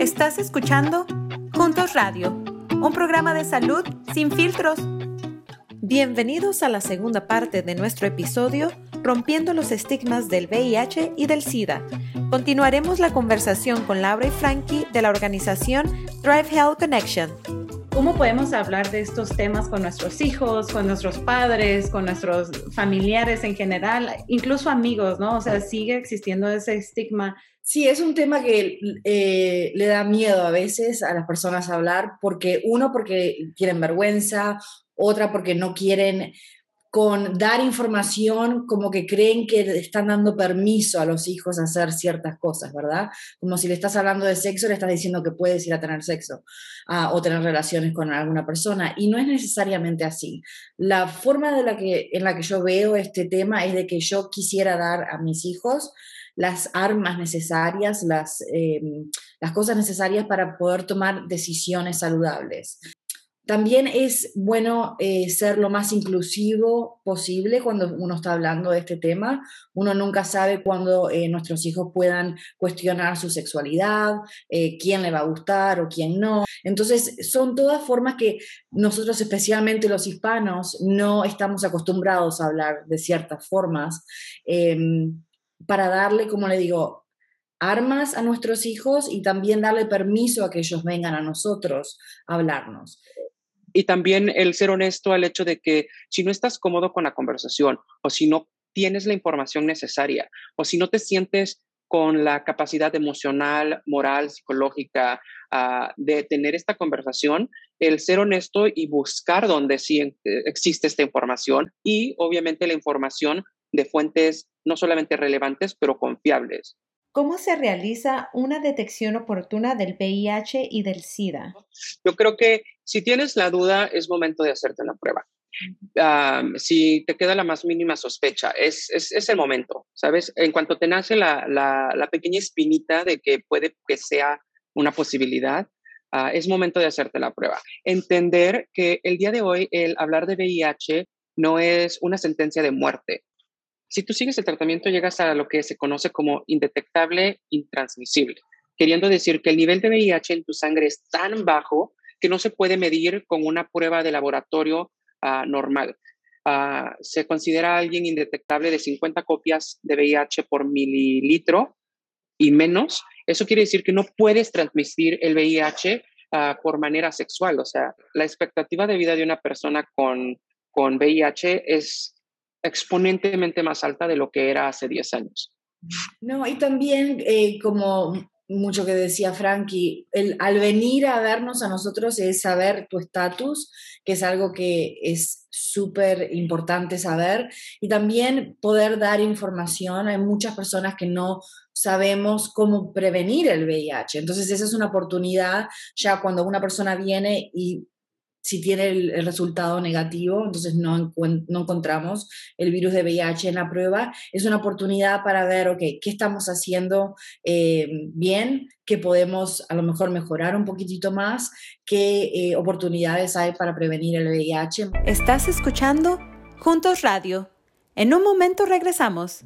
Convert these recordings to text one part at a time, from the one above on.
Estás escuchando Juntos Radio, un programa de salud sin filtros. Bienvenidos a la segunda parte de nuestro episodio Rompiendo los estigmas del VIH y del SIDA. Continuaremos la conversación con Laura y Frankie de la organización Drive Health Connection. ¿Cómo podemos hablar de estos temas con nuestros hijos, con nuestros padres, con nuestros familiares en general, incluso amigos, ¿no? O sea, sigue existiendo ese estigma Sí, es un tema que eh, le da miedo a veces a las personas hablar, porque uno, porque tienen vergüenza, otra, porque no quieren con dar información como que creen que están dando permiso a los hijos a hacer ciertas cosas, ¿verdad? Como si le estás hablando de sexo, le estás diciendo que puedes ir a tener sexo o tener relaciones con alguna persona y no es necesariamente así. La forma de la que, en la que yo veo este tema es de que yo quisiera dar a mis hijos las armas necesarias, las, em, las cosas necesarias para poder tomar decisiones saludables. También es bueno eh, ser lo más inclusivo posible cuando uno está hablando de este tema. Uno nunca sabe cuándo eh, nuestros hijos puedan cuestionar su sexualidad, eh, quién le va a gustar o quién no. Entonces, son todas formas que nosotros, especialmente los hispanos, no estamos acostumbrados a hablar de ciertas formas. Para darle, como le digo, armas a nuestros hijos y también darle permiso a que ellos vengan a nosotros a hablarnos. Y también el ser honesto al hecho de que si no estás cómodo con la conversación o si no tienes la información necesaria o si no te sientes con la capacidad emocional, moral, psicológica ah, de tener esta conversación, el ser honesto y buscar donde sí eh, existe esta información y obviamente la información de fuentes no solamente relevantes, pero confiables. ¿Cómo se realiza una detección oportuna del VIH y del SIDA? Yo creo que si tienes la duda, es momento de hacerte una prueba. si te queda la más mínima sospecha, es, es, el momento, ¿sabes? En cuanto te nace la, la, pequeña espinita de que puede que sea una posibilidad, ah, es momento de hacerte la prueba. Entender que el día de hoy el hablar de VIH no es una sentencia de muerte, si tú sigues el tratamiento, llegas a lo que se conoce como indetectable intransmisible, queriendo decir que el nivel de VIH en tu sangre es tan bajo que no se puede medir con una prueba de laboratorio ah, normal. Ah, se considera alguien indetectable de 50 copias de VIH por mililitro y menos. Eso quiere decir que no puedes transmitir el VIH ah, por manera sexual. O sea, la expectativa de vida de una persona con, con VIH es exponentemente más alta de lo que era hace 10 años. No, y también eh, como mucho que decía Frankie, el, al venir a vernos a nosotros es saber tu estatus, que es algo que es súper importante saber, y también poder dar información. Hay muchas personas que no sabemos cómo prevenir el VIH. Entonces esa es una oportunidad ya cuando una persona viene y si tiene el, resultado negativo, entonces no, no encontramos el virus de VIH en la prueba, es una oportunidad para ver, ok, ¿qué estamos haciendo eh, bien? ¿Qué podemos a lo mejor mejorar un poquitito más? ¿Qué eh, oportunidades hay para prevenir el VIH? Estás escuchando Juntos Radio. En un momento regresamos.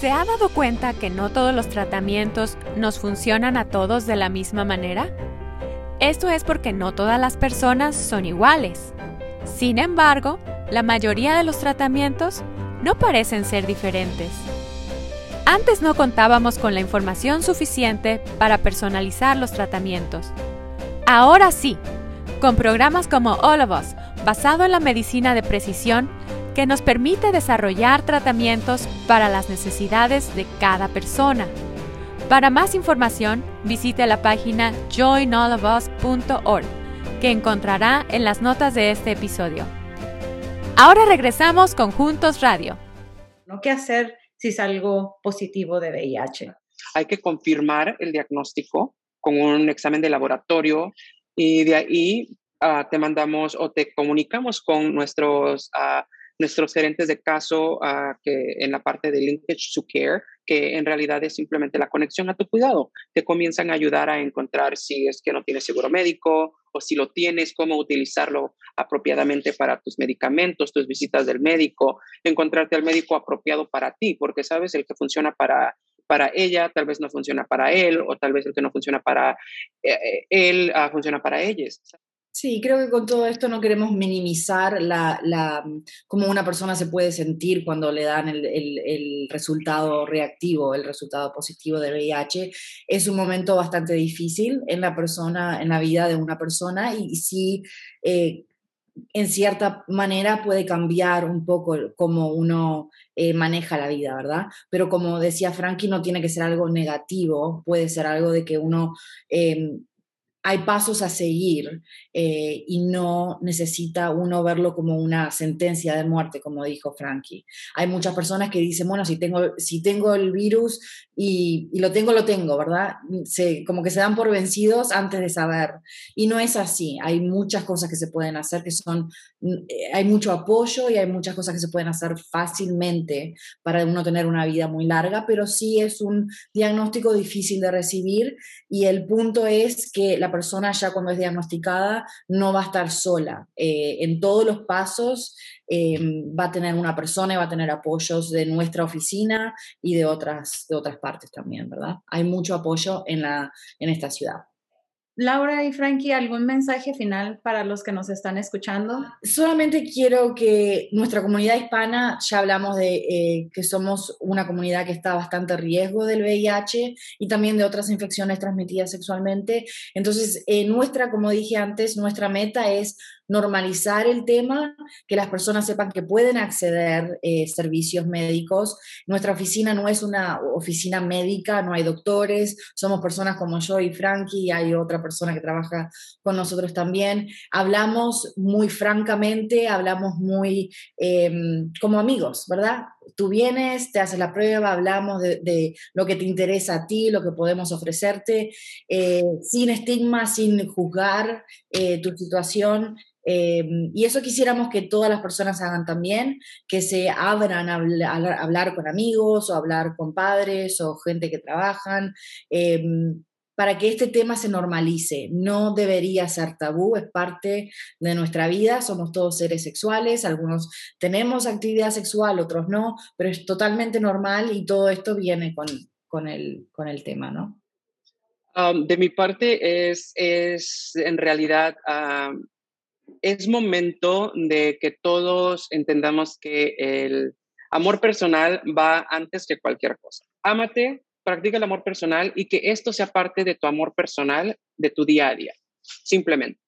¿Se ha dado cuenta que no todos los tratamientos nos funcionan a todos de la misma manera? Esto es porque no todas las personas son iguales. Sin embargo, la mayoría de los tratamientos no parecen ser diferentes. Antes no contábamos con la información suficiente para personalizar los tratamientos. Ahora sí, con programas como All of Us, basado en la medicina de precisión, que nos permite desarrollar tratamientos para las necesidades de cada persona. Para más información, visite la página joinallofus.org, que encontrará en las notas de este episodio. Ahora regresamos con Juntos Radio. ¿Qué hacer si salgo positivo de VIH? Hay que confirmar el diagnóstico con un examen de laboratorio y de ahí ah, te mandamos o te comunicamos con nuestros, uh, nuestros gerentes de caso ah, que en la parte de Linkage to Care que en realidad es simplemente la conexión a tu cuidado. Te comienzan a ayudar a encontrar si es que no tienes seguro médico o si lo tienes, cómo utilizarlo apropiadamente para tus medicamentos, tus visitas del médico, encontrarte al médico apropiado para ti, porque sabes, el que funciona para para ella tal vez no funciona para él, o tal vez el que no funciona para eh, eh, él ah, funciona para ellos. Sí, creo que con todo esto no queremos minimizar la, la, cómo una persona se puede sentir cuando le dan el, el, resultado reactivo, el resultado positivo de VIH. Es un momento bastante difícil en la persona, en la vida de una persona y, sí, eh, en cierta manera puede cambiar un poco cómo uno eh, maneja la vida, ¿verdad? Pero como decía Frankie, no tiene que ser algo negativo, puede ser algo de que uno eh, hay pasos a seguir eh, y no necesita uno verlo como una sentencia de muerte, como dijo Frankie. Hay muchas personas que dicen, bueno, si tengo, si tengo el virus y, lo tengo, lo tengo, ¿verdad? Se, como que se dan por vencidos antes de saber. Y no es así. Hay muchas cosas que se pueden hacer que son, eh, hay mucho apoyo y hay muchas cosas que se pueden hacer fácilmente para uno tener una vida muy larga, pero sí es un diagnóstico difícil de recibir y el punto es que la ya cuando es diagnosticada no va a estar sola. Eh, en todos los pasos eh, va a tener una persona y va a tener apoyos de nuestra oficina y de otras, de otras partes también, ¿verdad? Hay mucho apoyo en, la, en esta ciudad. Laura y Frankie, ¿algún mensaje final para los que nos están escuchando? Solamente quiero que nuestra comunidad hispana, ya hablamos de eh, que somos una comunidad que está bastante riesgo del VIH y también de otras infecciones transmitidas sexualmente. Entonces, eh, nuestra, como dije antes, nuestra meta es normalizar el tema, que las personas sepan que pueden acceder eh, servicios médicos. Nuestra oficina no es una oficina médica, no hay doctores, somos personas como yo y Frankie, y hay otra persona que trabaja con nosotros también. Hablamos muy francamente, hablamos muy em, como amigos, ¿verdad? Tú vienes, te haces la prueba, hablamos de, lo que te interesa a ti, lo que podemos ofrecerte, eh, sin estigma, sin juzgar eh, tu situación. Em, y eso quisiéramos que todas las personas hagan también, que se abran a hablar, con amigos o hablar con padres o gente que trabajan, em, para que este tema se normalice. No debería ser tabú, es parte de nuestra vida, somos todos seres sexuales, algunos tenemos actividad sexual, otros no, pero es totalmente normal y todo esto viene con, con, el, con el tema, ¿no? Um, de mi parte es, es en realidad es momento de que todos entendamos que el amor personal va antes que cualquier cosa. Ámate, practica el amor personal y que esto sea parte de tu amor personal, de tu día a día, simplemente.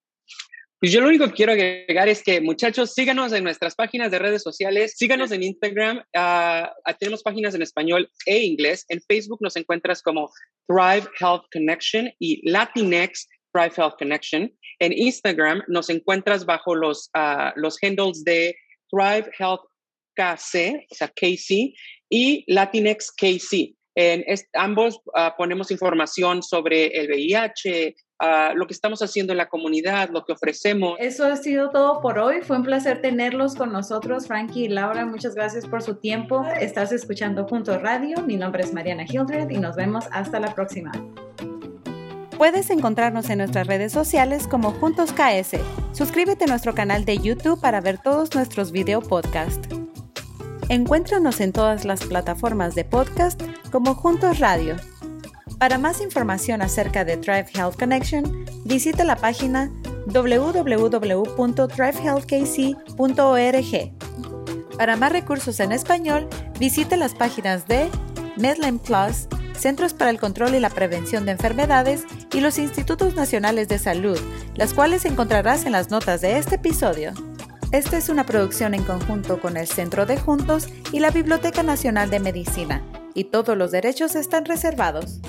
Pues yo lo único que quiero agregar es que, muchachos, síganos en nuestras páginas de redes sociales, síganos en Instagram, ah, tenemos páginas en español e inglés. En Facebook nos encuentras como Thrive Health Connection y Latinx Thrive Health Connection. En Instagram nos encuentras bajo los, uh, los handles de Thrive Health KC, o sea, KC, y Latinx KC. En ambos uh, ponemos información sobre el VIH, uh, lo que estamos haciendo en la comunidad, lo que ofrecemos. Eso ha sido todo por hoy. Fue un placer tenerlos con nosotros, Frankie y Laura. Muchas gracias por su tiempo. Estás escuchando Juntos Radio. Mi nombre es Mariana Hildred y nos vemos hasta la próxima. Puedes encontrarnos en nuestras redes sociales como Juntos KS. Suscríbete a nuestro canal de YouTube para ver todos nuestros video podcast. Encuéntranos en todas las plataformas de podcast como Juntos Radio. Para más información acerca de Thrive Health Connection, visita la página www.thrivehealthkc.org. Para más recursos en español, visite las páginas de Medline Plus, Centros para el Control y la Prevención de Enfermedades y los Institutos Nacionales de Salud, las cuales encontrarás en las notas de este episodio. Esta es una producción en conjunto con el Centro de Juntos y la Biblioteca Nacional de Medicina, y todos los derechos están reservados.